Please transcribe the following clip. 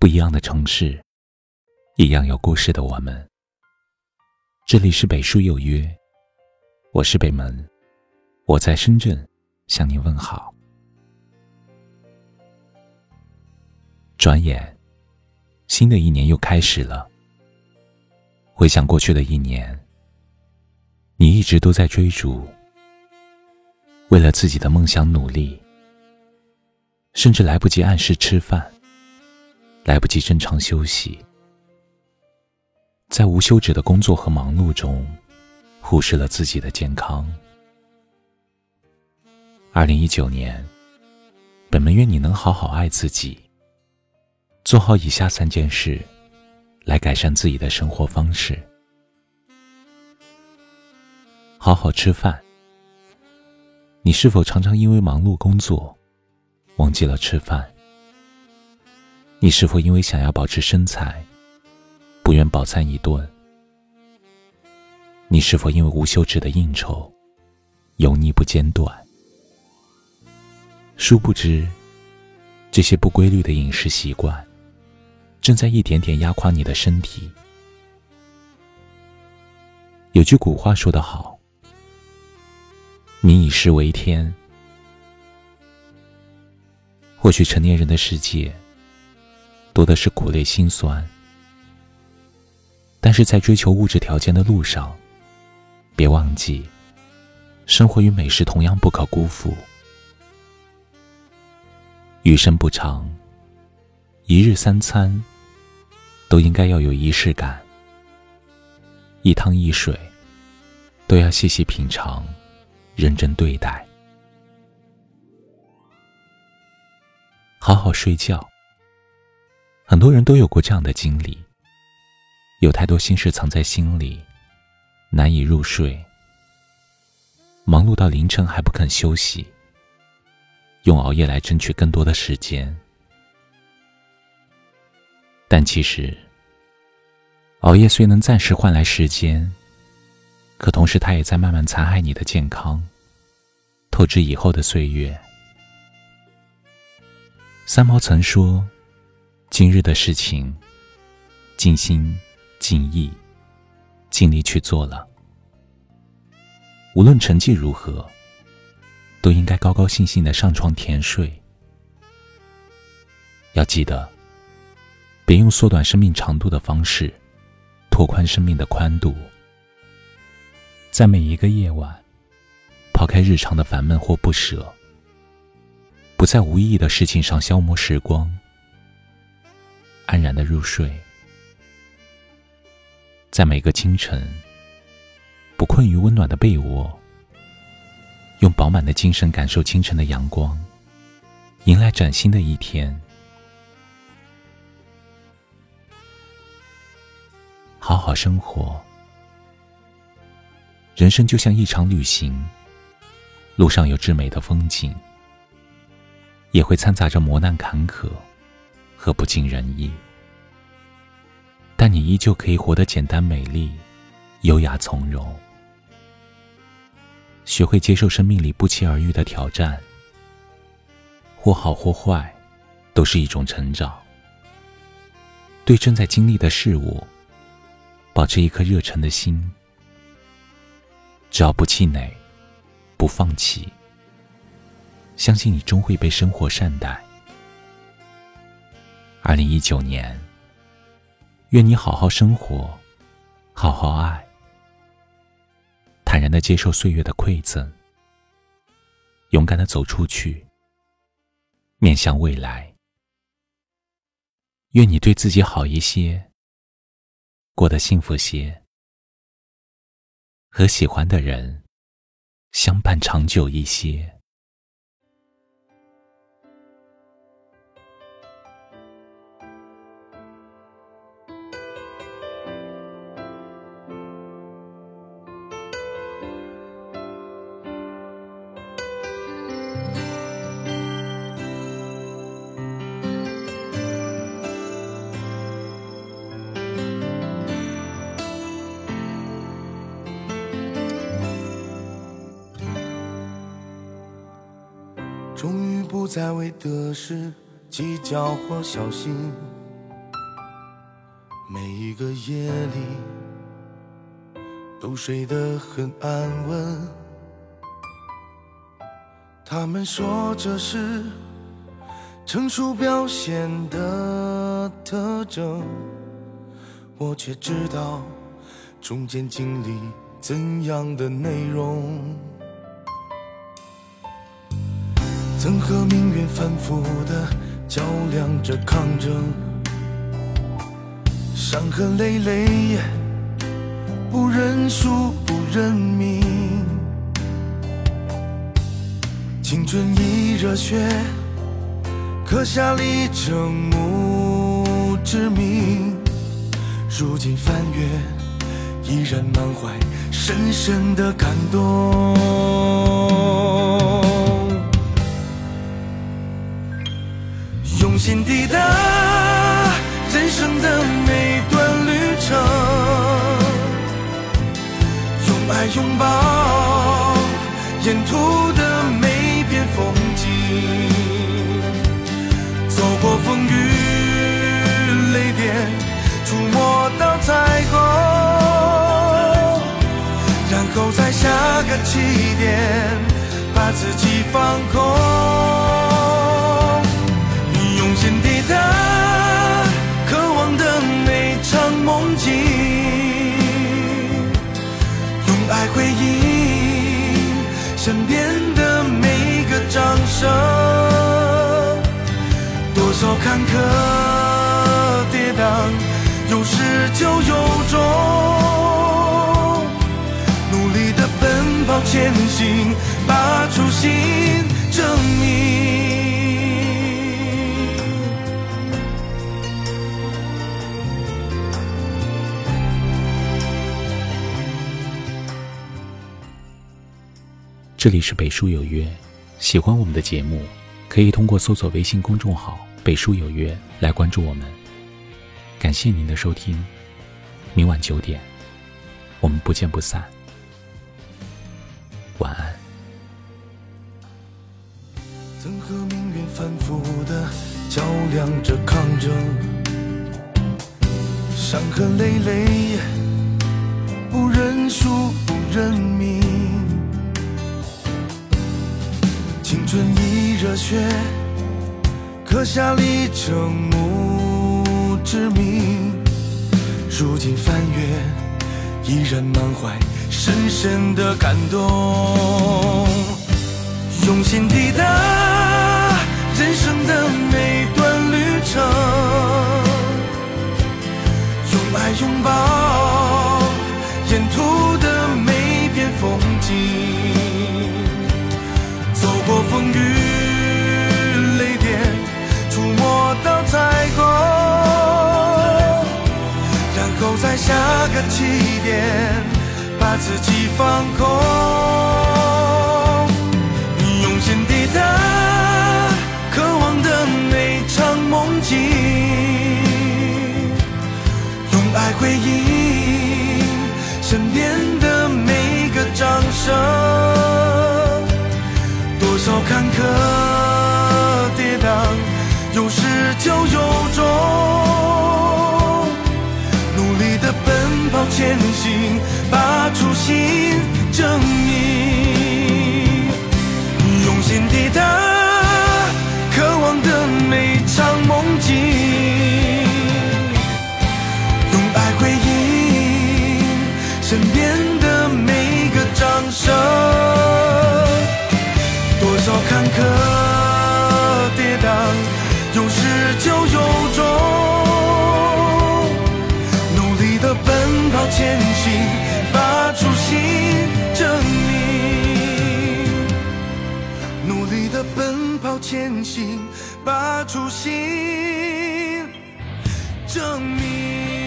不一样的城市，一样有故事的我们。这里是北书有约，我是北门，我在深圳向您问好。转眼，新的一年又开始了。回想过去的一年，你一直都在追逐，为了自己的梦想努力。甚至来不及按时吃饭，来不及正常休息，在无休止的工作和忙碌中，忽视了自己的健康。二零一九年，本门愿你能好好爱自己，做好以下三件事，来改善自己的生活方式：好好吃饭。你是否常常因为忙碌工作？忘记了吃饭，你是否因为想要保持身材，不愿饱餐一顿？你是否因为无休止的应酬，油腻不间断？殊不知，这些不规律的饮食习惯，正在一点点压垮你的身体。有句古话说得好：“民以食为天。”或许成年人的世界，多的是苦累心酸，但是在追求物质条件的路上，别忘记，生活与美食同样不可辜负。余生不长，一日三餐，都应该要有仪式感，一汤一水，都要细细品尝，认真对待。好好睡觉。很多人都有过这样的经历：有太多心事藏在心里，难以入睡。忙碌到凌晨还不肯休息，用熬夜来争取更多的时间。但其实，熬夜虽能暂时换来时间，可同时它也在慢慢残害你的健康，透支以后的岁月。三毛曾说：“今日的事情，尽心、尽意、尽力去做了，无论成绩如何，都应该高高兴兴的上床甜睡。要记得，别用缩短生命长度的方式，拓宽生命的宽度。在每一个夜晚，抛开日常的烦闷或不舍。”不在无意义的事情上消磨时光，安然的入睡，在每个清晨，不困于温暖的被窝，用饱满的精神感受清晨的阳光，迎来崭新的一天。好好生活，人生就像一场旅行，路上有至美的风景。也会掺杂着磨难、坎坷和不尽人意，但你依旧可以活得简单、美丽、优雅、从容。学会接受生命里不期而遇的挑战，或好或坏，都是一种成长。对正在经历的事物，保持一颗热忱的心，只要不气馁，不放弃。相信你终会被生活善待。二零一九年，愿你好好生活，好好爱，坦然的接受岁月的馈赠，勇敢的走出去，面向未来。愿你对自己好一些，过得幸福些，和喜欢的人相伴长久一些。终于不再为得失计较或小心，每一个夜里都睡得很安稳。他们说这是成熟表现的特征，我却知道中间经历怎样的内容。和命运反复的较量着抗争，伤痕累累，不认输不认命，青春已热血，刻下里程墓志铭。如今翻阅，依然满怀深深的感动。心底的人生的每段旅程，用爱拥抱沿途的每片风景，走过风雨雷电，触摸到彩虹，然后在下个起点，把自己放空。多坎坷跌宕，有始就有终。努力的奔跑前行，把初心证明。这里是北书有约，喜欢我们的节目，可以通过搜索微信公众号“北书有约”来关注我们。感谢您的收听，明晚九点，我们不见不散。晚安。曾和命运反复的较量着抗争，伤痕累累，不认输不认命。青春已热血，刻下里程墓志铭。如今翻阅，依然满怀深深的感动。用心地个起点，把自己放空。你用心抵达渴望的那场梦境，用爱回应身边的每个掌声。多少坎坷跌宕，有始就有前行，把初心证明。的奔跑前行，把初心证明。